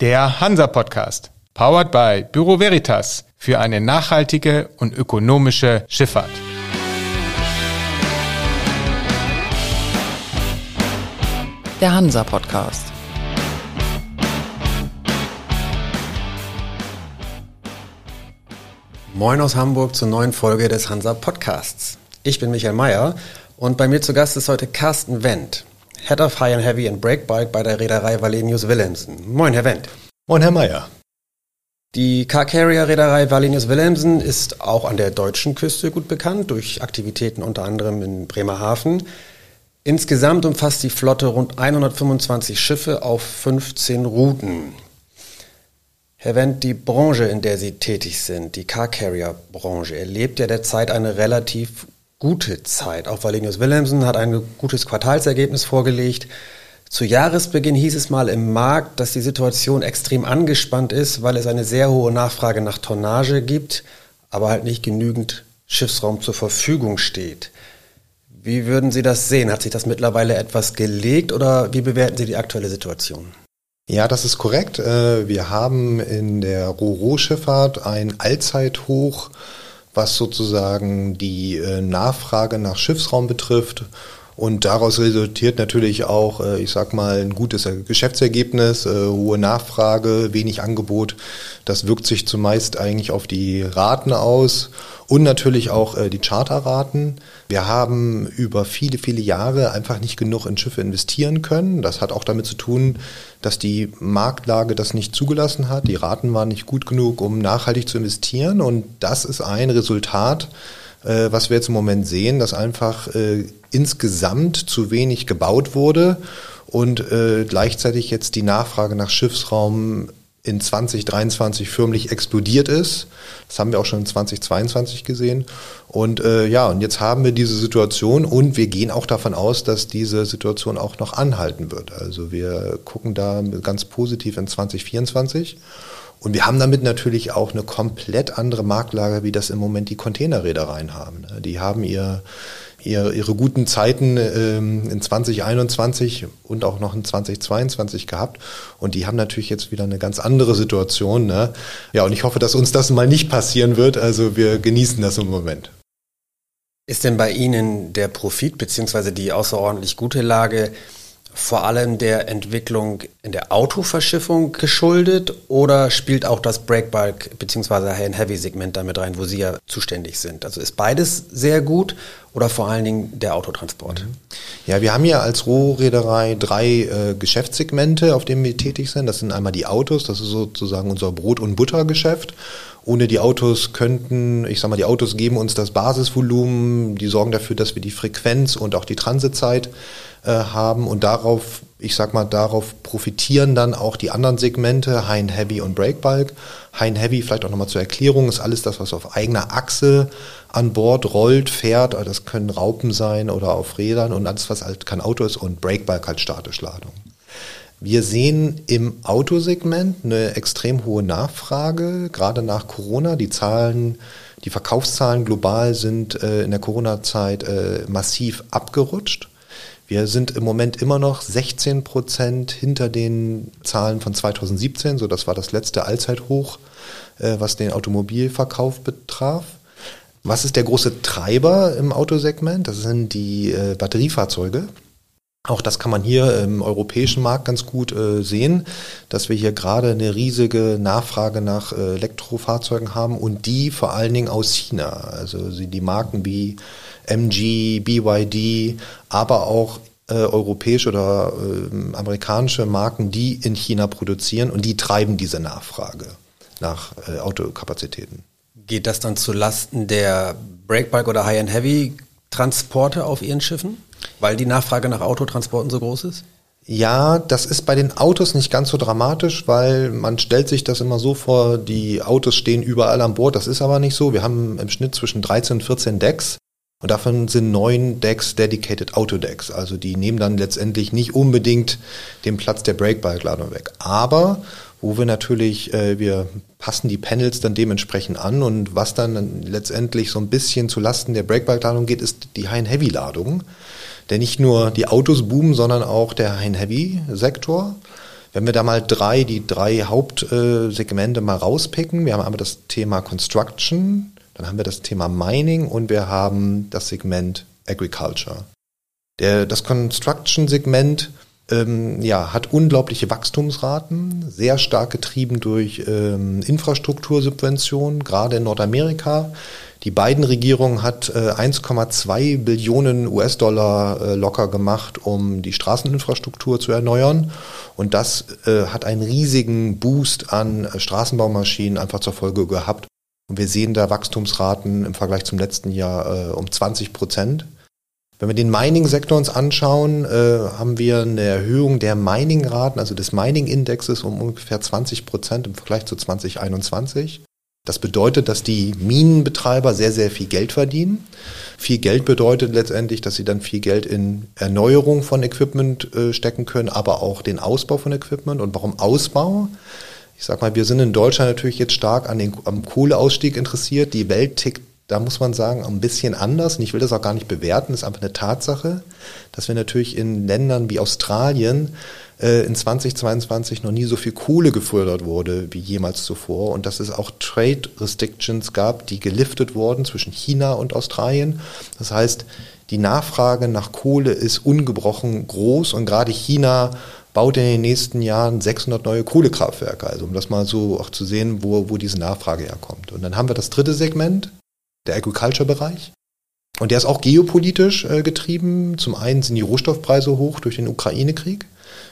Der Hansa Podcast, powered by Büro Veritas für eine nachhaltige und ökonomische Schifffahrt. Der Hansa Podcast. Moin aus Hamburg zur neuen Folge des Hansa Podcasts. Ich bin Michael Mayer und bei mir zu Gast ist heute Carsten Wendt. Head of High and Heavy and Breakbike bei der Reederei Valenius Wilhelmsen. Moin, Herr Wendt. Moin, Herr Meier. Die Car Carrier Reederei Valenius Wilhelmsen ist auch an der deutschen Küste gut bekannt, durch Aktivitäten unter anderem in Bremerhaven. Insgesamt umfasst die Flotte rund 125 Schiffe auf 15 Routen. Herr Wendt, die Branche, in der Sie tätig sind, die Car Carrier Branche, erlebt ja derzeit eine relativ gute Zeit. Auch Valenius Wilhelmsen hat ein gutes Quartalsergebnis vorgelegt. Zu Jahresbeginn hieß es mal im Markt, dass die Situation extrem angespannt ist, weil es eine sehr hohe Nachfrage nach Tonnage gibt, aber halt nicht genügend Schiffsraum zur Verfügung steht. Wie würden Sie das sehen? Hat sich das mittlerweile etwas gelegt oder wie bewerten Sie die aktuelle Situation? Ja, das ist korrekt. Äh, wir haben in der Roro-Schifffahrt ein Allzeithoch was sozusagen die äh, Nachfrage nach Schiffsraum betrifft. Und daraus resultiert natürlich auch, äh, ich sag mal, ein gutes Geschäftsergebnis, äh, hohe Nachfrage, wenig Angebot. Das wirkt sich zumeist eigentlich auf die Raten aus und natürlich auch die Charterraten. Wir haben über viele, viele Jahre einfach nicht genug in Schiffe investieren können. Das hat auch damit zu tun, dass die Marktlage das nicht zugelassen hat. Die Raten waren nicht gut genug, um nachhaltig zu investieren. Und das ist ein Resultat, äh, was wir jetzt im Moment sehen, dass einfach äh, insgesamt zu wenig gebaut wurde und äh, gleichzeitig jetzt die Nachfrage nach Schiffsraum in 2023 förmlich explodiert ist. Das haben wir auch schon in 2022 gesehen. Und äh, ja, und jetzt haben wir diese Situation und wir gehen auch davon aus, dass diese Situation auch noch anhalten wird. Also wir gucken da ganz positiv in 2024. Und wir haben damit natürlich auch eine komplett andere Marktlage, wie das im Moment die Containerreedereien haben. Die haben ihr ihr, ihre guten Zeiten ähm, in 2021 und auch noch in 2022 gehabt. Und die haben natürlich jetzt wieder eine ganz andere Situation. Ne? Ja, und ich hoffe, dass uns das mal nicht passieren wird. Also wir genießen das im Moment. Ist denn bei Ihnen der Profit bzw. die außerordentlich gute Lage vor allem der Entwicklung in der Autoverschiffung geschuldet oder spielt auch das Breakbulk bzw. High-and-Heavy-Segment damit rein, wo Sie ja zuständig sind? Also ist beides sehr gut oder vor allen Dingen der Autotransport? Ja, wir haben ja als Rohreederei drei äh, Geschäftssegmente, auf denen wir tätig sind. Das sind einmal die Autos, das ist sozusagen unser Brot- und Buttergeschäft. Ohne die Autos könnten, ich sag mal, die Autos geben uns das Basisvolumen, die sorgen dafür, dass wir die Frequenz und auch die Transitzeit äh, haben und darauf, ich sag mal, darauf profitieren dann auch die anderen Segmente, High Heavy und Breakbulk. High Heavy, vielleicht auch nochmal zur Erklärung, ist alles das, was auf eigener Achse an Bord rollt, fährt. Also das können Raupen sein oder auf Rädern und alles, was halt kein Auto ist und Breakbulk halt statisch Ladung. Wir sehen im Autosegment eine extrem hohe Nachfrage, gerade nach Corona. Die Zahlen, die Verkaufszahlen global sind äh, in der Corona-Zeit äh, massiv abgerutscht. Wir sind im Moment immer noch 16 Prozent hinter den Zahlen von 2017, so das war das letzte Allzeithoch, äh, was den Automobilverkauf betraf. Was ist der große Treiber im Autosegment? Das sind die äh, Batteriefahrzeuge. Auch das kann man hier im europäischen Markt ganz gut äh, sehen, dass wir hier gerade eine riesige Nachfrage nach äh, Elektrofahrzeugen haben und die vor allen Dingen aus China. Also die Marken wie MG, BYD, aber auch äh, europäische oder äh, amerikanische Marken, die in China produzieren und die treiben diese Nachfrage nach äh, Autokapazitäten. Geht das dann zu Lasten der Breakbike oder High-and-Heavy Transporte auf Ihren Schiffen, weil die Nachfrage nach Autotransporten so groß ist? Ja, das ist bei den Autos nicht ganz so dramatisch, weil man stellt sich das immer so vor, die Autos stehen überall an Bord. Das ist aber nicht so. Wir haben im Schnitt zwischen 13 und 14 Decks. Und davon sind neun Decks Dedicated Autodecks. Also die nehmen dann letztendlich nicht unbedingt den Platz der Breakbike-Ladung weg. Aber wo wir natürlich, äh, wir passen die Panels dann dementsprechend an und was dann letztendlich so ein bisschen zu Lasten der Breakbike-Ladung geht, ist die High-Heavy-Ladung. Denn nicht nur die Autos boomen, sondern auch der High-Heavy-Sektor. Wenn wir da mal drei, die drei Hauptsegmente mal rauspicken, wir haben einmal das Thema Construction, dann haben wir das Thema Mining und wir haben das Segment Agriculture. Der, das Construction-Segment ähm, ja, hat unglaubliche Wachstumsraten, sehr stark getrieben durch ähm, Infrastruktursubventionen, gerade in Nordamerika. Die beiden Regierungen hat äh, 1,2 Billionen US-Dollar äh, locker gemacht, um die Straßeninfrastruktur zu erneuern. Und das äh, hat einen riesigen Boost an äh, Straßenbaumaschinen einfach zur Folge gehabt. Und wir sehen da Wachstumsraten im Vergleich zum letzten Jahr äh, um 20 Prozent. Wenn wir den Mining-Sektor uns anschauen, äh, haben wir eine Erhöhung der Mining-Raten, also des Mining-Indexes um ungefähr 20 Prozent im Vergleich zu 2021. Das bedeutet, dass die Minenbetreiber sehr, sehr viel Geld verdienen. Viel Geld bedeutet letztendlich, dass sie dann viel Geld in Erneuerung von Equipment äh, stecken können, aber auch den Ausbau von Equipment. Und warum Ausbau? Ich sag mal, wir sind in Deutschland natürlich jetzt stark an den, am Kohleausstieg interessiert. Die Welt tickt da muss man sagen, ein bisschen anders. Und ich will das auch gar nicht bewerten, ist einfach eine Tatsache, dass wir natürlich in Ländern wie Australien äh, in 2022 noch nie so viel Kohle gefördert wurde wie jemals zuvor und dass es auch Trade Restrictions gab, die geliftet wurden zwischen China und Australien. Das heißt, die Nachfrage nach Kohle ist ungebrochen groß und gerade China baut in den nächsten Jahren 600 neue Kohlekraftwerke. Also um das mal so auch zu sehen, wo, wo diese Nachfrage herkommt. Und dann haben wir das dritte Segment, der Agriculture-Bereich. Und der ist auch geopolitisch äh, getrieben. Zum einen sind die Rohstoffpreise hoch durch den Ukraine-Krieg.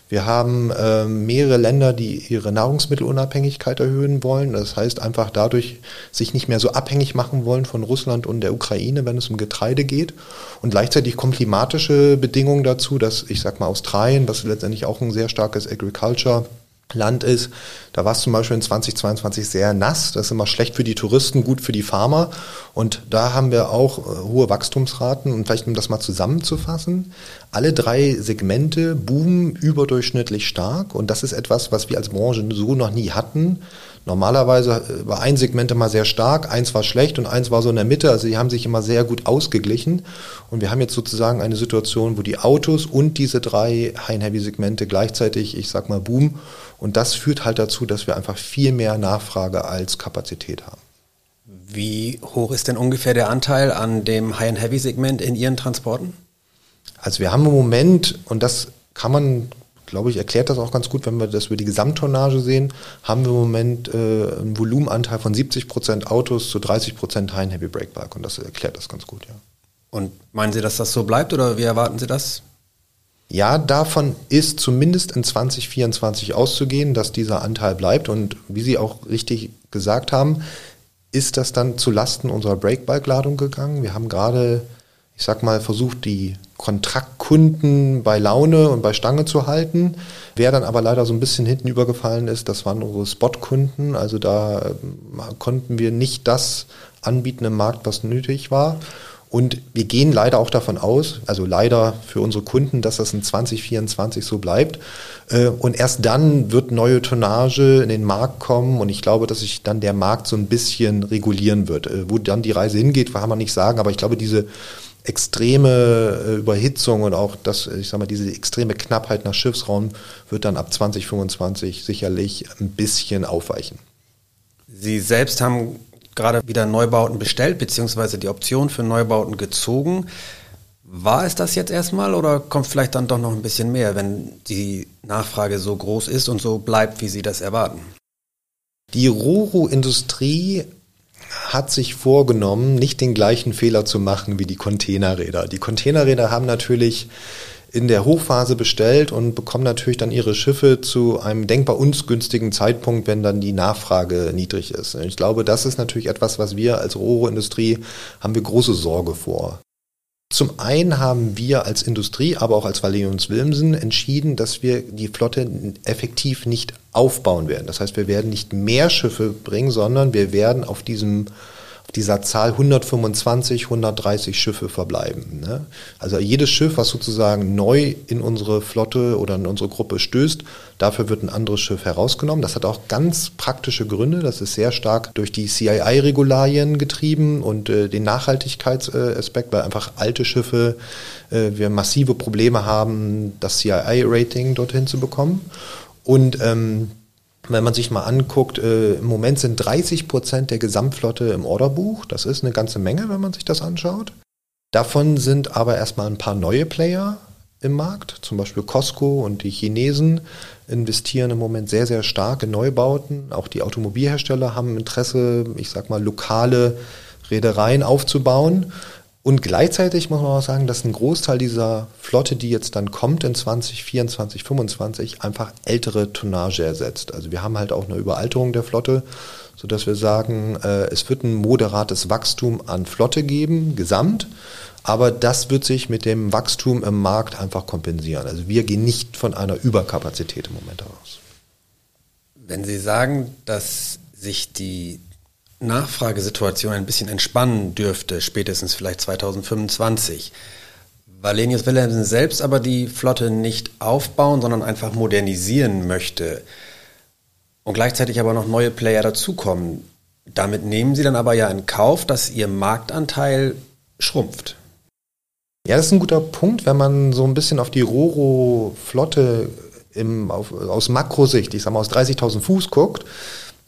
Wir haben äh, mehrere Länder, die ihre Nahrungsmittelunabhängigkeit erhöhen wollen. Das heißt einfach dadurch sich nicht mehr so abhängig machen wollen von Russland und der Ukraine, wenn es um Getreide geht. Und gleichzeitig kommen klimatische Bedingungen dazu, dass ich sag mal Australien, was letztendlich auch ein sehr starkes Agriculture Land ist. Da war es zum Beispiel in 2022 sehr nass. Das ist immer schlecht für die Touristen, gut für die Farmer. Und da haben wir auch äh, hohe Wachstumsraten. Und vielleicht um das mal zusammenzufassen, alle drei Segmente boomen überdurchschnittlich stark. Und das ist etwas, was wir als Branche so noch nie hatten. Normalerweise äh, war ein Segment immer sehr stark, eins war schlecht und eins war so in der Mitte. Also die haben sich immer sehr gut ausgeglichen. Und wir haben jetzt sozusagen eine Situation, wo die Autos und diese drei High-Heavy-Segmente gleichzeitig, ich sag mal, boomen. Und das führt halt dazu, dass wir einfach viel mehr Nachfrage als Kapazität haben. Wie hoch ist denn ungefähr der Anteil an dem High-and-Heavy-Segment in Ihren Transporten? Also wir haben im Moment, und das kann man glaube ich, erklärt das auch ganz gut, wenn wir das über die Gesamttonnage sehen, haben wir im Moment äh, einen Volumenanteil von 70 Prozent Autos zu 30 Prozent High Heavy Brake Bike und das erklärt das ganz gut, ja. Und meinen Sie, dass das so bleibt oder wie erwarten Sie das? Ja, davon ist zumindest in 2024 auszugehen, dass dieser Anteil bleibt und wie Sie auch richtig gesagt haben, ist das dann zu Lasten unserer Breakbike-Ladung gegangen. Wir haben gerade, ich sag mal, versucht, die Kontraktkunden bei Laune und bei Stange zu halten. Wer dann aber leider so ein bisschen hinten übergefallen ist, das waren unsere Spotkunden. Also da äh, konnten wir nicht das anbieten im Markt, was nötig war. Und wir gehen leider auch davon aus, also leider für unsere Kunden, dass das in 2024 so bleibt. Äh, und erst dann wird neue Tonnage in den Markt kommen und ich glaube, dass sich dann der Markt so ein bisschen regulieren wird. Äh, wo dann die Reise hingeht, kann man nicht sagen, aber ich glaube, diese extreme äh, Überhitzung und auch das, ich sag mal, diese extreme Knappheit nach Schiffsraum wird dann ab 2025 sicherlich ein bisschen aufweichen. Sie selbst haben gerade wieder Neubauten bestellt, beziehungsweise die Option für Neubauten gezogen. War es das jetzt erstmal oder kommt vielleicht dann doch noch ein bisschen mehr, wenn die Nachfrage so groß ist und so bleibt, wie Sie das erwarten? Die Roro-Industrie hat sich vorgenommen, nicht den gleichen Fehler zu machen wie die Containerräder. Die Containerräder haben natürlich in der Hochphase bestellt und bekommen natürlich dann ihre Schiffe zu einem denkbar ungünstigen Zeitpunkt, wenn dann die Nachfrage niedrig ist. Ich glaube, das ist natürlich etwas, was wir als Rohrohindustrie haben wir große Sorge vor. Zum einen haben wir als Industrie, aber auch als Valenius Wilmsen entschieden, dass wir die Flotte effektiv nicht aufbauen werden. Das heißt, wir werden nicht mehr Schiffe bringen, sondern wir werden auf diesem dieser Zahl 125, 130 Schiffe verbleiben. Ne? Also jedes Schiff, was sozusagen neu in unsere Flotte oder in unsere Gruppe stößt, dafür wird ein anderes Schiff herausgenommen. Das hat auch ganz praktische Gründe. Das ist sehr stark durch die CII-Regularien getrieben und äh, den Nachhaltigkeitsaspekt, weil einfach alte Schiffe äh, wir massive Probleme haben, das CII-Rating dorthin zu bekommen. Und ähm, wenn man sich mal anguckt, äh, im Moment sind 30 Prozent der Gesamtflotte im Orderbuch. Das ist eine ganze Menge, wenn man sich das anschaut. Davon sind aber erstmal ein paar neue Player im Markt, zum Beispiel Costco und die Chinesen investieren im Moment sehr, sehr stark in Neubauten. Auch die Automobilhersteller haben Interesse, ich sag mal, lokale Reedereien aufzubauen. Und gleichzeitig muss man auch sagen, dass ein Großteil dieser Flotte, die jetzt dann kommt in 2024, 2025, einfach ältere Tonnage ersetzt. Also wir haben halt auch eine Überalterung der Flotte, sodass wir sagen, äh, es wird ein moderates Wachstum an Flotte geben, gesamt. Aber das wird sich mit dem Wachstum im Markt einfach kompensieren. Also wir gehen nicht von einer Überkapazität im Moment aus. Wenn Sie sagen, dass sich die Nachfragesituation ein bisschen entspannen dürfte, spätestens vielleicht 2025. Valenius Wilhelmsen selbst aber die Flotte nicht aufbauen, sondern einfach modernisieren möchte und gleichzeitig aber noch neue Player dazukommen. Damit nehmen Sie dann aber ja in Kauf, dass Ihr Marktanteil schrumpft. Ja, das ist ein guter Punkt, wenn man so ein bisschen auf die Roro-Flotte aus Makrosicht, ich sag mal aus 30.000 Fuß guckt,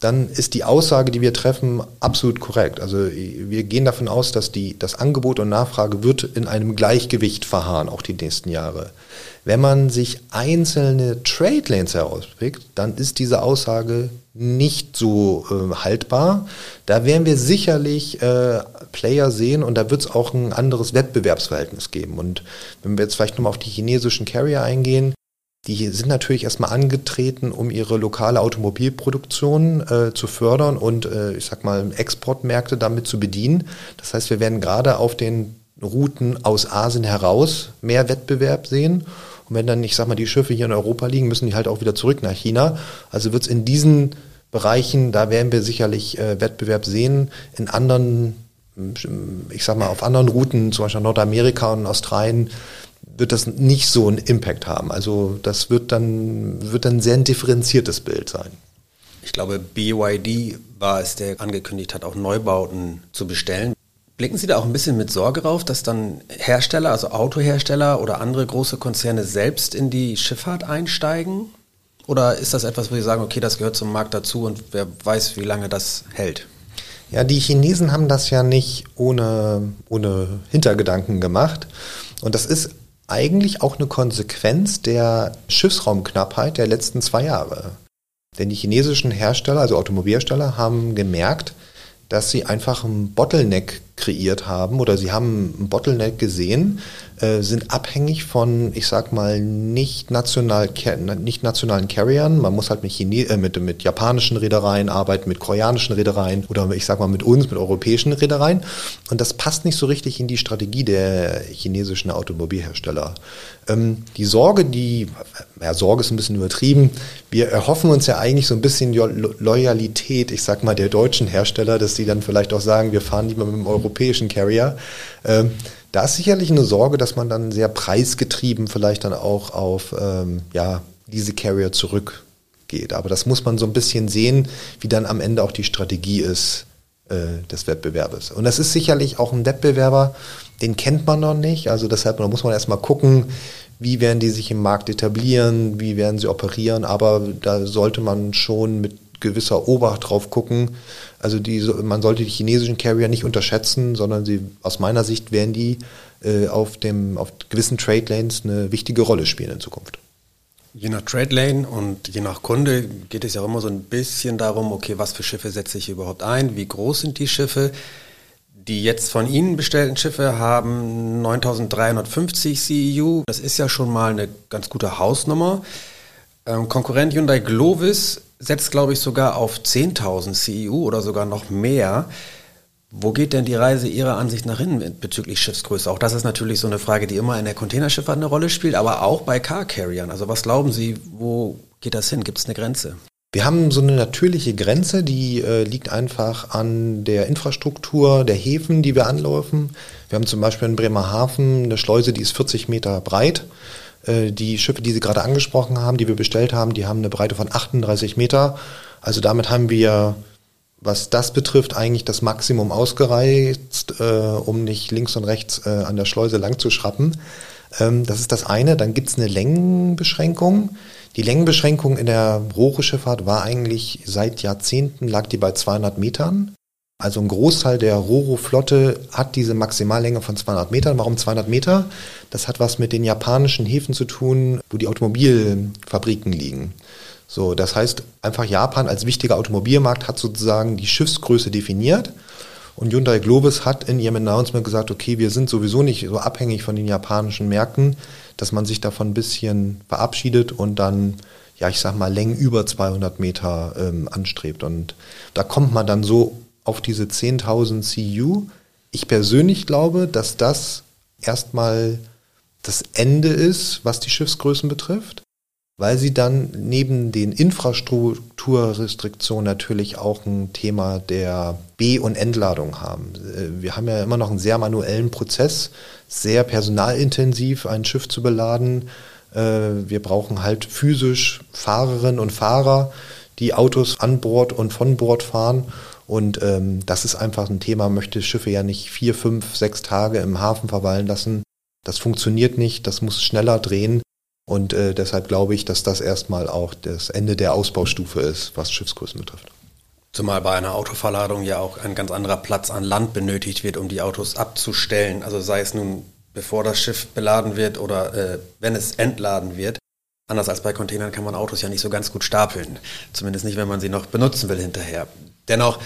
dann ist die Aussage, die wir treffen, absolut korrekt. Also wir gehen davon aus, dass die, das Angebot und Nachfrage wird in einem Gleichgewicht verharren, auch die nächsten Jahre. Wenn man sich einzelne Trade Lanes herauspickt, dann ist diese Aussage nicht so äh, haltbar. Da werden wir sicherlich äh, Player sehen und da wird es auch ein anderes Wettbewerbsverhältnis geben. Und wenn wir jetzt vielleicht nochmal auf die chinesischen Carrier eingehen, die sind natürlich erstmal angetreten, um ihre lokale Automobilproduktion äh, zu fördern und äh, ich sag mal Exportmärkte damit zu bedienen. Das heißt, wir werden gerade auf den Routen aus Asien heraus mehr Wettbewerb sehen. Und wenn dann, ich sag mal, die Schiffe hier in Europa liegen, müssen die halt auch wieder zurück nach China. Also wird es in diesen Bereichen, da werden wir sicherlich äh, Wettbewerb sehen. In anderen, ich sag mal, auf anderen Routen, zum Beispiel Nordamerika und Australien, wird das nicht so einen Impact haben. Also das wird dann, wird dann sehr ein differenziertes Bild sein. Ich glaube, BYD war es, der angekündigt hat, auch Neubauten zu bestellen. Blicken Sie da auch ein bisschen mit Sorge drauf, dass dann Hersteller, also Autohersteller oder andere große Konzerne selbst in die Schifffahrt einsteigen? Oder ist das etwas, wo Sie sagen, okay, das gehört zum Markt dazu und wer weiß, wie lange das hält? Ja, die Chinesen haben das ja nicht ohne, ohne Hintergedanken gemacht. Und das ist eigentlich auch eine Konsequenz der Schiffsraumknappheit der letzten zwei Jahre. Denn die chinesischen Hersteller, also Automobilhersteller, haben gemerkt, dass sie einfach einen Bottleneck kreiert haben oder sie haben einen Bottleneck gesehen, äh, sind abhängig von, ich sag mal, nicht, national, nicht nationalen Carriern. Man muss halt mit, Chine äh, mit, mit japanischen Reedereien arbeiten, mit koreanischen Reedereien oder ich sag mal mit uns, mit europäischen Reedereien. Und das passt nicht so richtig in die Strategie der chinesischen Automobilhersteller. Ähm, die Sorge, die, ja, Sorge ist ein bisschen übertrieben. Wir erhoffen uns ja eigentlich so ein bisschen Loyalität, ich sag mal, der deutschen Hersteller, dass die dann vielleicht auch sagen, wir fahren lieber mit dem europäischen Carrier. Ähm, da ist sicherlich eine Sorge, dass man dann sehr preisgetrieben vielleicht dann auch auf ähm, ja, diese Carrier zurückgeht. Aber das muss man so ein bisschen sehen, wie dann am Ende auch die Strategie ist äh, des Wettbewerbes. Und das ist sicherlich auch ein Wettbewerber, den kennt man noch nicht. Also deshalb da muss man erstmal gucken, wie werden die sich im Markt etablieren, wie werden sie operieren. Aber da sollte man schon mit gewisser Obacht drauf gucken. Also die, man sollte die chinesischen Carrier nicht unterschätzen, sondern sie aus meiner Sicht werden die äh, auf dem auf gewissen Trade Lanes eine wichtige Rolle spielen in Zukunft. Je nach Trade Lane und je nach Kunde geht es ja auch immer so ein bisschen darum, okay, was für Schiffe setze ich überhaupt ein, wie groß sind die Schiffe. Die jetzt von Ihnen bestellten Schiffe haben 9350 CEU. Das ist ja schon mal eine ganz gute Hausnummer. Ähm, Konkurrent Hyundai Glovis setzt, glaube ich, sogar auf 10.000 CEU oder sogar noch mehr. Wo geht denn die Reise Ihrer Ansicht nach hin bezüglich Schiffsgröße? Auch das ist natürlich so eine Frage, die immer in der Containerschifffahrt eine Rolle spielt, aber auch bei Car Carriern. Also was glauben Sie, wo geht das hin? Gibt es eine Grenze? Wir haben so eine natürliche Grenze, die äh, liegt einfach an der Infrastruktur der Häfen, die wir anlaufen. Wir haben zum Beispiel in Bremerhaven eine Schleuse, die ist 40 Meter breit. Äh, die Schiffe, die Sie gerade angesprochen haben, die wir bestellt haben, die haben eine Breite von 38 Meter. Also damit haben wir, was das betrifft, eigentlich das Maximum ausgereizt, äh, um nicht links und rechts äh, an der Schleuse lang zu schrappen. Ähm, das ist das eine. Dann gibt es eine Längenbeschränkung. Die Längenbeschränkung in der Rohre-Schifffahrt war eigentlich seit Jahrzehnten lag die bei 200 Metern. Also ein Großteil der Roro-Flotte hat diese Maximallänge von 200 Metern. Warum 200 Meter? Das hat was mit den japanischen Häfen zu tun, wo die Automobilfabriken liegen. So, das heißt, einfach Japan als wichtiger Automobilmarkt hat sozusagen die Schiffsgröße definiert. Und Hyundai Globus hat in ihrem Announcement gesagt, okay, wir sind sowieso nicht so abhängig von den japanischen Märkten, dass man sich davon ein bisschen verabschiedet und dann, ja, ich sag mal, Längen über 200 Meter ähm, anstrebt. Und da kommt man dann so auf diese 10.000 CU. Ich persönlich glaube, dass das erstmal das Ende ist, was die Schiffsgrößen betrifft, weil sie dann neben den Infrastrukturrestriktionen natürlich auch ein Thema der B- und Entladung haben. Äh, wir haben ja immer noch einen sehr manuellen Prozess, sehr personalintensiv ein Schiff zu beladen. Äh, wir brauchen halt physisch Fahrerinnen und Fahrer, die Autos an Bord und von Bord fahren. Und ähm, das ist einfach ein Thema, möchte Schiffe ja nicht vier, fünf, sechs Tage im Hafen verweilen lassen. Das funktioniert nicht, das muss schneller drehen. Und äh, deshalb glaube ich, dass das erstmal auch das Ende der Ausbaustufe ist, was Schiffsgrößen betrifft. Zumal bei einer Autoverladung ja auch ein ganz anderer Platz an Land benötigt wird, um die Autos abzustellen. Also sei es nun bevor das Schiff beladen wird oder äh, wenn es entladen wird. Anders als bei Containern kann man Autos ja nicht so ganz gut stapeln. Zumindest nicht, wenn man sie noch benutzen will hinterher. Dennoch,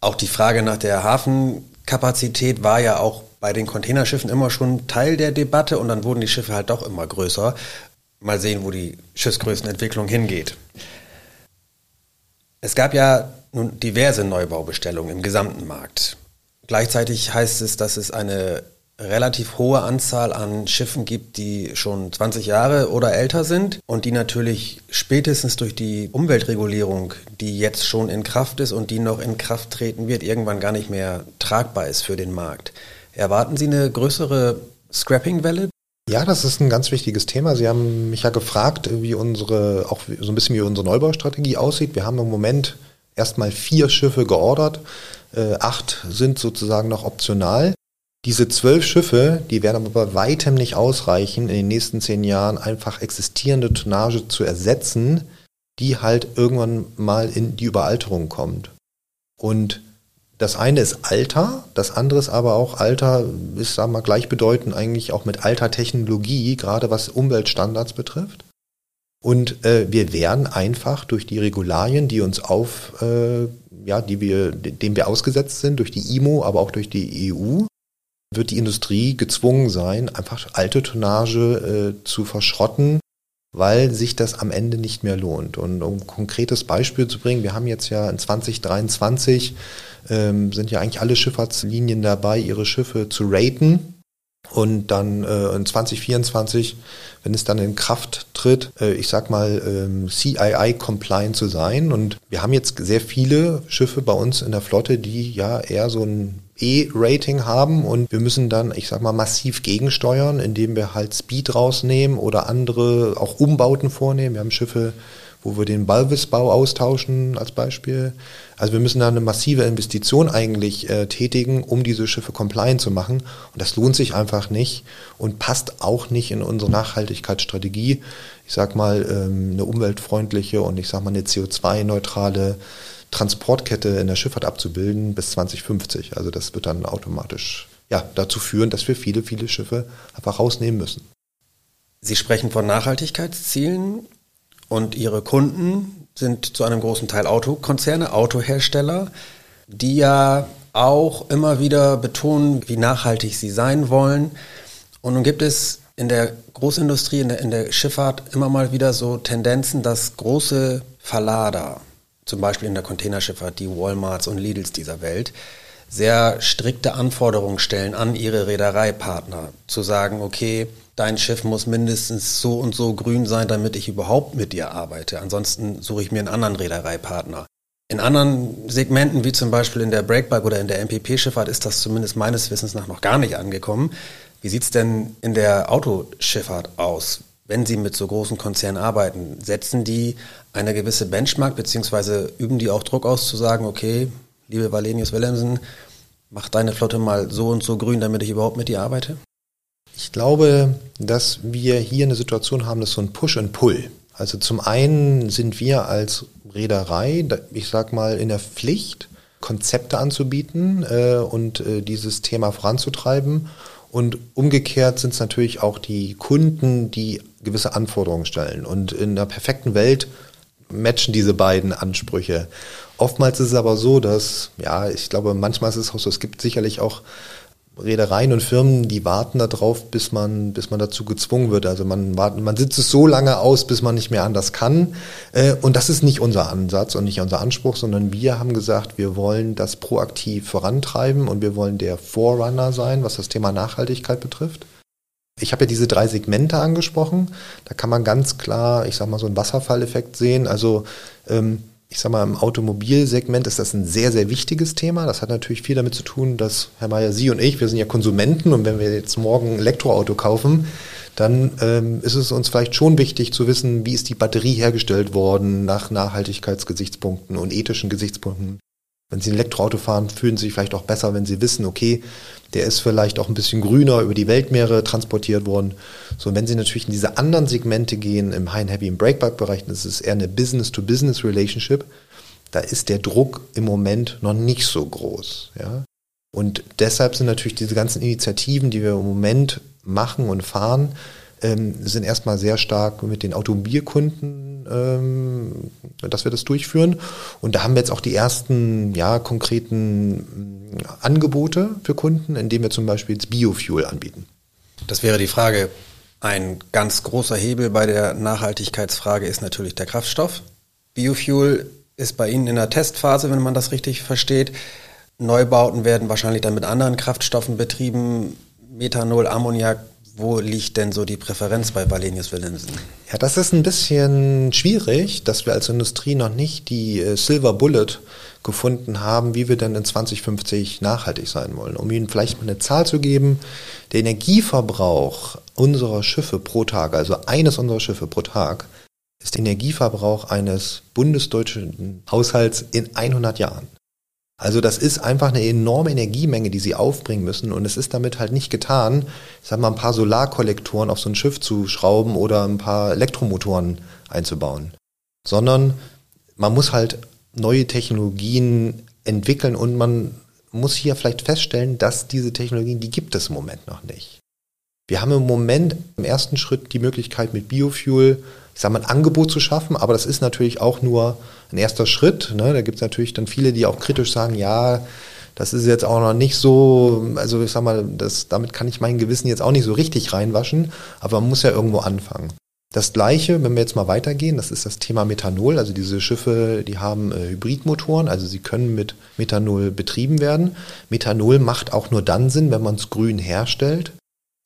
auch die Frage nach der Hafenkapazität war ja auch bei den Containerschiffen immer schon Teil der Debatte und dann wurden die Schiffe halt doch immer größer. Mal sehen, wo die Schiffsgrößenentwicklung hingeht. Es gab ja nun diverse Neubaubestellungen im gesamten Markt. Gleichzeitig heißt es, dass es eine relativ hohe Anzahl an Schiffen gibt, die schon 20 Jahre oder älter sind und die natürlich spätestens durch die Umweltregulierung, die jetzt schon in Kraft ist und die noch in Kraft treten wird, irgendwann gar nicht mehr tragbar ist für den Markt. Erwarten Sie eine größere Scrapping-Welle? Ja, das ist ein ganz wichtiges Thema. Sie haben mich ja gefragt, wie unsere, auch so ein bisschen wie unsere Neubaustrategie aussieht. Wir haben im Moment erstmal vier Schiffe geordert. Äh, acht sind sozusagen noch optional. Diese zwölf Schiffe, die werden aber bei weitem nicht ausreichen, in den nächsten zehn Jahren einfach existierende Tonnage zu ersetzen, die halt irgendwann mal in die Überalterung kommt. Und das eine ist Alter, das andere ist aber auch Alter, ist, sagen wir mal, gleichbedeutend eigentlich auch mit alter Technologie, gerade was Umweltstandards betrifft. Und äh, wir werden einfach durch die Regularien, die uns auf, äh, ja, die wir, dem wir ausgesetzt sind, durch die IMO, aber auch durch die EU, wird die Industrie gezwungen sein, einfach alte Tonnage äh, zu verschrotten, weil sich das am Ende nicht mehr lohnt. Und um ein konkretes Beispiel zu bringen, wir haben jetzt ja in 2023 ähm, sind ja eigentlich alle Schifffahrtslinien dabei, ihre Schiffe zu raten. Und dann äh, in 2024, wenn es dann in Kraft tritt, äh, ich sag mal, ähm, CII-compliant zu sein. Und wir haben jetzt sehr viele Schiffe bei uns in der Flotte, die ja eher so ein E-Rating haben und wir müssen dann, ich sag mal, massiv gegensteuern, indem wir halt Speed rausnehmen oder andere auch Umbauten vornehmen. Wir haben Schiffe, wo wir den Balvisbau austauschen als Beispiel. Also wir müssen da eine massive Investition eigentlich äh, tätigen, um diese Schiffe compliant zu machen. Und das lohnt sich einfach nicht und passt auch nicht in unsere Nachhaltigkeitsstrategie. Ich sag mal, ähm, eine umweltfreundliche und ich sag mal eine CO2-neutrale Transportkette in der Schifffahrt abzubilden bis 2050. Also das wird dann automatisch ja, dazu führen, dass wir viele, viele Schiffe einfach rausnehmen müssen. Sie sprechen von Nachhaltigkeitszielen und Ihre Kunden sind zu einem großen Teil Autokonzerne, Autohersteller, die ja auch immer wieder betonen, wie nachhaltig sie sein wollen. Und nun gibt es in der Großindustrie, in der, in der Schifffahrt immer mal wieder so Tendenzen, dass große Verlader, zum Beispiel in der Containerschifffahrt, die Walmarts und Lidls dieser Welt, sehr strikte Anforderungen stellen an ihre Reedereipartner. Zu sagen, okay, dein Schiff muss mindestens so und so grün sein, damit ich überhaupt mit dir arbeite. Ansonsten suche ich mir einen anderen Reedereipartner. In anderen Segmenten, wie zum Beispiel in der Breakbike oder in der MPP-Schifffahrt, ist das zumindest meines Wissens nach noch gar nicht angekommen. Wie sieht's denn in der Autoschifffahrt aus? Wenn Sie mit so großen Konzernen arbeiten, setzen die eine gewisse Benchmark, beziehungsweise üben die auch Druck aus zu sagen, okay, liebe Valenius Wilhelmsen, mach deine Flotte mal so und so grün, damit ich überhaupt mit dir arbeite? Ich glaube, dass wir hier eine Situation haben, dass so ein Push and Pull. Also zum einen sind wir als Reederei, ich sag mal, in der Pflicht, Konzepte anzubieten äh, und äh, dieses Thema voranzutreiben. Und umgekehrt sind es natürlich auch die Kunden, die gewisse Anforderungen stellen. Und in einer perfekten Welt matchen diese beiden Ansprüche. Oftmals ist es aber so, dass, ja, ich glaube, manchmal ist es auch so, es gibt sicherlich auch Reedereien und Firmen, die warten darauf, bis man, bis man dazu gezwungen wird. Also man warten, man sitzt es so lange aus, bis man nicht mehr anders kann. Äh, und das ist nicht unser Ansatz und nicht unser Anspruch, sondern wir haben gesagt, wir wollen das proaktiv vorantreiben und wir wollen der Forerunner sein, was das Thema Nachhaltigkeit betrifft. Ich habe ja diese drei Segmente angesprochen. Da kann man ganz klar, ich sag mal, so einen Wasserfalleffekt sehen. Also ähm, ich sag mal, im Automobilsegment ist das ein sehr, sehr wichtiges Thema. Das hat natürlich viel damit zu tun, dass, Herr Mayer, Sie und ich, wir sind ja Konsumenten und wenn wir jetzt morgen ein Elektroauto kaufen, dann ähm, ist es uns vielleicht schon wichtig zu wissen, wie ist die Batterie hergestellt worden nach Nachhaltigkeitsgesichtspunkten und ethischen Gesichtspunkten. Wenn Sie ein Elektroauto fahren, fühlen Sie sich vielleicht auch besser, wenn Sie wissen, okay, der ist vielleicht auch ein bisschen grüner über die Weltmeere transportiert worden. So, wenn Sie natürlich in diese anderen Segmente gehen, im High and Heavy und Breakback-Bereich, das ist eher eine Business-to-Business-Relationship, da ist der Druck im Moment noch nicht so groß. Ja? Und deshalb sind natürlich diese ganzen Initiativen, die wir im Moment machen und fahren, ähm, sind erstmal sehr stark mit den Automobilkunden, ähm, dass wir das durchführen. Und da haben wir jetzt auch die ersten ja, konkreten mm, Angebote für Kunden, indem wir zum Beispiel jetzt Biofuel anbieten. Das wäre die Frage. Ein ganz großer Hebel bei der Nachhaltigkeitsfrage ist natürlich der Kraftstoff. Biofuel ist bei Ihnen in der Testphase, wenn man das richtig versteht. Neubauten werden wahrscheinlich dann mit anderen Kraftstoffen betrieben. Methanol, Ammoniak wo liegt denn so die Präferenz bei Valenius Wilhelmsen? Ja, das ist ein bisschen schwierig, dass wir als Industrie noch nicht die äh, Silver Bullet gefunden haben, wie wir denn in 2050 nachhaltig sein wollen. Um Ihnen vielleicht mal eine Zahl zu geben, der Energieverbrauch unserer Schiffe pro Tag, also eines unserer Schiffe pro Tag, ist der Energieverbrauch eines bundesdeutschen Haushalts in 100 Jahren. Also das ist einfach eine enorme Energiemenge, die sie aufbringen müssen und es ist damit halt nicht getan, ich sag mal, ein paar Solarkollektoren auf so ein Schiff zu schrauben oder ein paar Elektromotoren einzubauen, sondern man muss halt neue Technologien entwickeln und man muss hier vielleicht feststellen, dass diese Technologien, die gibt es im Moment noch nicht. Wir haben im Moment im ersten Schritt die Möglichkeit mit Biofuel ich sage mal, ein Angebot zu schaffen, aber das ist natürlich auch nur ein erster Schritt. Ne? Da gibt es natürlich dann viele, die auch kritisch sagen, ja, das ist jetzt auch noch nicht so, also ich sag mal, das, damit kann ich mein Gewissen jetzt auch nicht so richtig reinwaschen, aber man muss ja irgendwo anfangen. Das gleiche, wenn wir jetzt mal weitergehen, das ist das Thema Methanol. Also diese Schiffe, die haben äh, Hybridmotoren, also sie können mit Methanol betrieben werden. Methanol macht auch nur dann Sinn, wenn man es grün herstellt.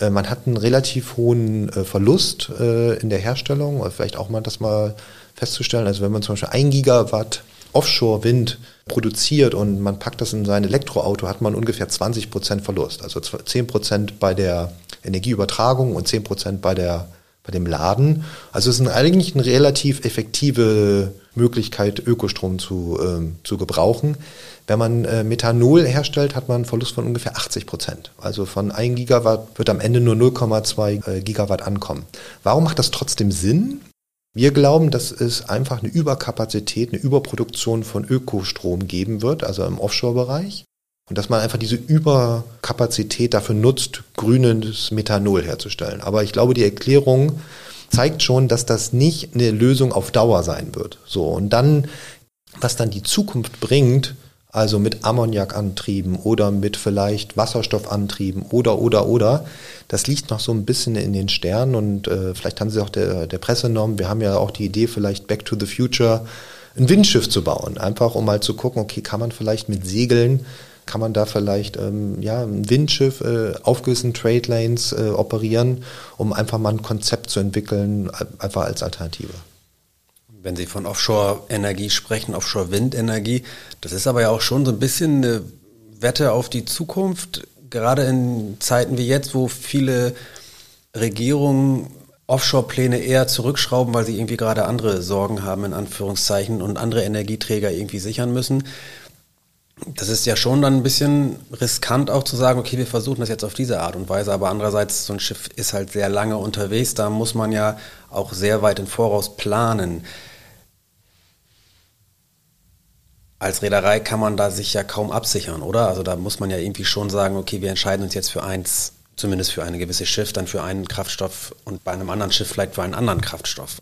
Äh, man hat einen relativ hohen äh, Verlust äh, in der Herstellung, vielleicht auch mal das mal festzustellen. Also wenn man zum Beispiel ein Gigawatt Offshore-Wind produziert und man packt das in sein Elektroauto, hat man ungefähr 20 Prozent Verlust. Also 10 Prozent bei der Energieübertragung und 10 Prozent bei der bei dem Laden. Also es ist eigentlich eine relativ effektive Möglichkeit, Ökostrom zu, ähm, zu gebrauchen. Wenn man äh, Methanol herstellt, hat man einen Verlust von ungefähr 80 Prozent. Also von 1 Gigawatt wird am Ende nur 0,2 äh, Gigawatt ankommen. Warum macht das trotzdem Sinn? Wir glauben, dass es einfach eine Überkapazität, eine Überproduktion von Ökostrom geben wird, also im Offshore-Bereich. Und dass man einfach diese Überkapazität dafür nutzt, grünes Methanol herzustellen. Aber ich glaube, die Erklärung zeigt schon, dass das nicht eine Lösung auf Dauer sein wird. So. Und dann, was dann die Zukunft bringt, also mit Ammoniakantrieben oder mit vielleicht Wasserstoffantrieben oder, oder, oder. Das liegt noch so ein bisschen in den Sternen und äh, vielleicht haben Sie auch der, der Presse genommen. Wir haben ja auch die Idee, vielleicht Back to the Future ein Windschiff zu bauen. Einfach um mal zu gucken, okay, kann man vielleicht mit Segeln, kann man da vielleicht ähm, ja, ein Windschiff äh, auf gewissen Trade Lanes äh, operieren, um einfach mal ein Konzept zu entwickeln, einfach als Alternative. Wenn Sie von Offshore-Energie sprechen, Offshore-Windenergie, das ist aber ja auch schon so ein bisschen eine Wette auf die Zukunft, gerade in Zeiten wie jetzt, wo viele Regierungen Offshore-Pläne eher zurückschrauben, weil sie irgendwie gerade andere Sorgen haben, in Anführungszeichen, und andere Energieträger irgendwie sichern müssen. Das ist ja schon dann ein bisschen riskant auch zu sagen, okay, wir versuchen das jetzt auf diese Art und Weise, aber andererseits, so ein Schiff ist halt sehr lange unterwegs, da muss man ja auch sehr weit im Voraus planen. Als Reederei kann man da sich ja kaum absichern, oder? Also da muss man ja irgendwie schon sagen, okay, wir entscheiden uns jetzt für eins, zumindest für eine gewisse Schiff, dann für einen Kraftstoff und bei einem anderen Schiff vielleicht für einen anderen Kraftstoff.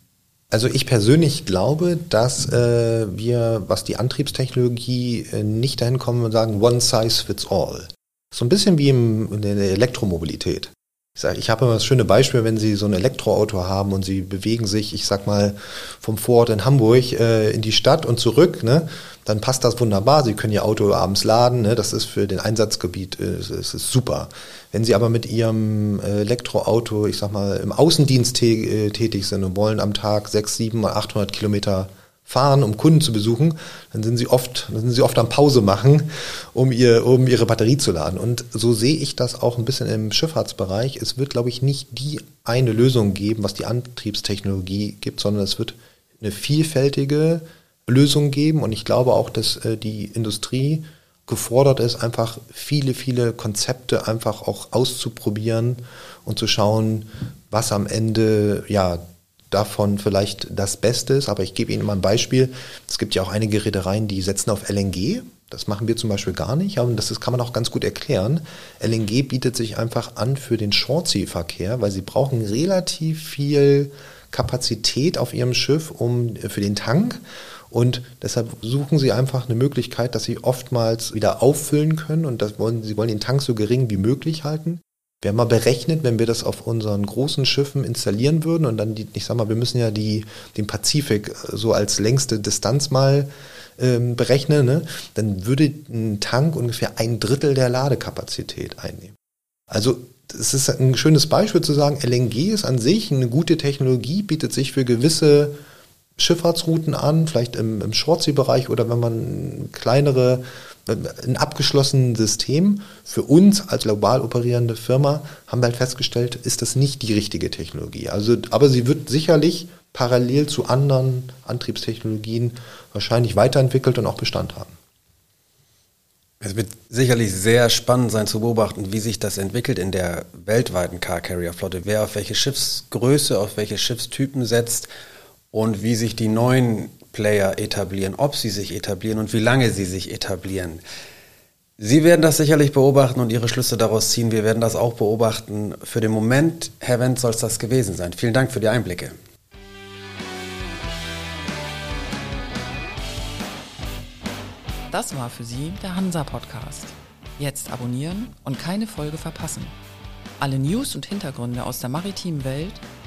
Also ich persönlich glaube, dass äh, wir, was die Antriebstechnologie, äh, nicht dahin kommen und sagen, one size fits all. So ein bisschen wie im, in der Elektromobilität. Ich, sag, ich habe immer das schöne Beispiel, wenn Sie so ein Elektroauto haben und Sie bewegen sich, ich sag mal, vom Vorort in Hamburg äh, in die Stadt und zurück, ne? Dann passt das wunderbar. Sie können Ihr Auto abends laden, ne? das ist für den Einsatzgebiet äh, ist, ist super. Wenn Sie aber mit Ihrem äh, Elektroauto, ich sag mal, im Außendienst äh, tätig sind und wollen am Tag 6, 7, 800 Kilometer fahren, um Kunden zu besuchen, dann sind sie oft, dann sind sie oft am Pause machen, um ihr, um ihre Batterie zu laden. Und so sehe ich das auch ein bisschen im Schifffahrtsbereich. Es wird, glaube ich, nicht die eine Lösung geben, was die Antriebstechnologie gibt, sondern es wird eine vielfältige Lösungen geben. Und ich glaube auch, dass äh, die Industrie gefordert ist, einfach viele, viele Konzepte einfach auch auszuprobieren und zu schauen, was am Ende ja davon vielleicht das Beste ist. Aber ich gebe Ihnen mal ein Beispiel. Es gibt ja auch einige Reedereien, die setzen auf LNG. Das machen wir zum Beispiel gar nicht, aber das kann man auch ganz gut erklären. LNG bietet sich einfach an für den Shortsea-Verkehr, weil sie brauchen relativ viel Kapazität auf ihrem Schiff um, für den Tank und deshalb suchen sie einfach eine Möglichkeit, dass sie oftmals wieder auffüllen können und das wollen, sie wollen den Tank so gering wie möglich halten. Wir haben mal berechnet, wenn wir das auf unseren großen Schiffen installieren würden und dann die, ich sag mal, wir müssen ja die, den Pazifik so als längste Distanz mal ähm, berechnen, ne? dann würde ein Tank ungefähr ein Drittel der Ladekapazität einnehmen. Also es ist ein schönes Beispiel zu sagen, LNG ist an sich eine gute Technologie, bietet sich für gewisse Schifffahrtsrouten an, vielleicht im, im Shortsea-Bereich oder wenn man kleinere, ein abgeschlossenes System. Für uns als global operierende Firma haben wir halt festgestellt, ist das nicht die richtige Technologie. Also, aber sie wird sicherlich parallel zu anderen Antriebstechnologien wahrscheinlich weiterentwickelt und auch Bestand haben. Es wird sicherlich sehr spannend sein zu beobachten, wie sich das entwickelt in der weltweiten Car Carrier Flotte. Wer auf welche Schiffsgröße, auf welche Schiffstypen setzt und wie sich die neuen Player etablieren, ob sie sich etablieren und wie lange sie sich etablieren. Sie werden das sicherlich beobachten und Ihre Schlüsse daraus ziehen. Wir werden das auch beobachten. Für den Moment, Herr Wendt, soll es das gewesen sein. Vielen Dank für die Einblicke. Das war für Sie der Hansa-Podcast. Jetzt abonnieren und keine Folge verpassen. Alle News und Hintergründe aus der maritimen Welt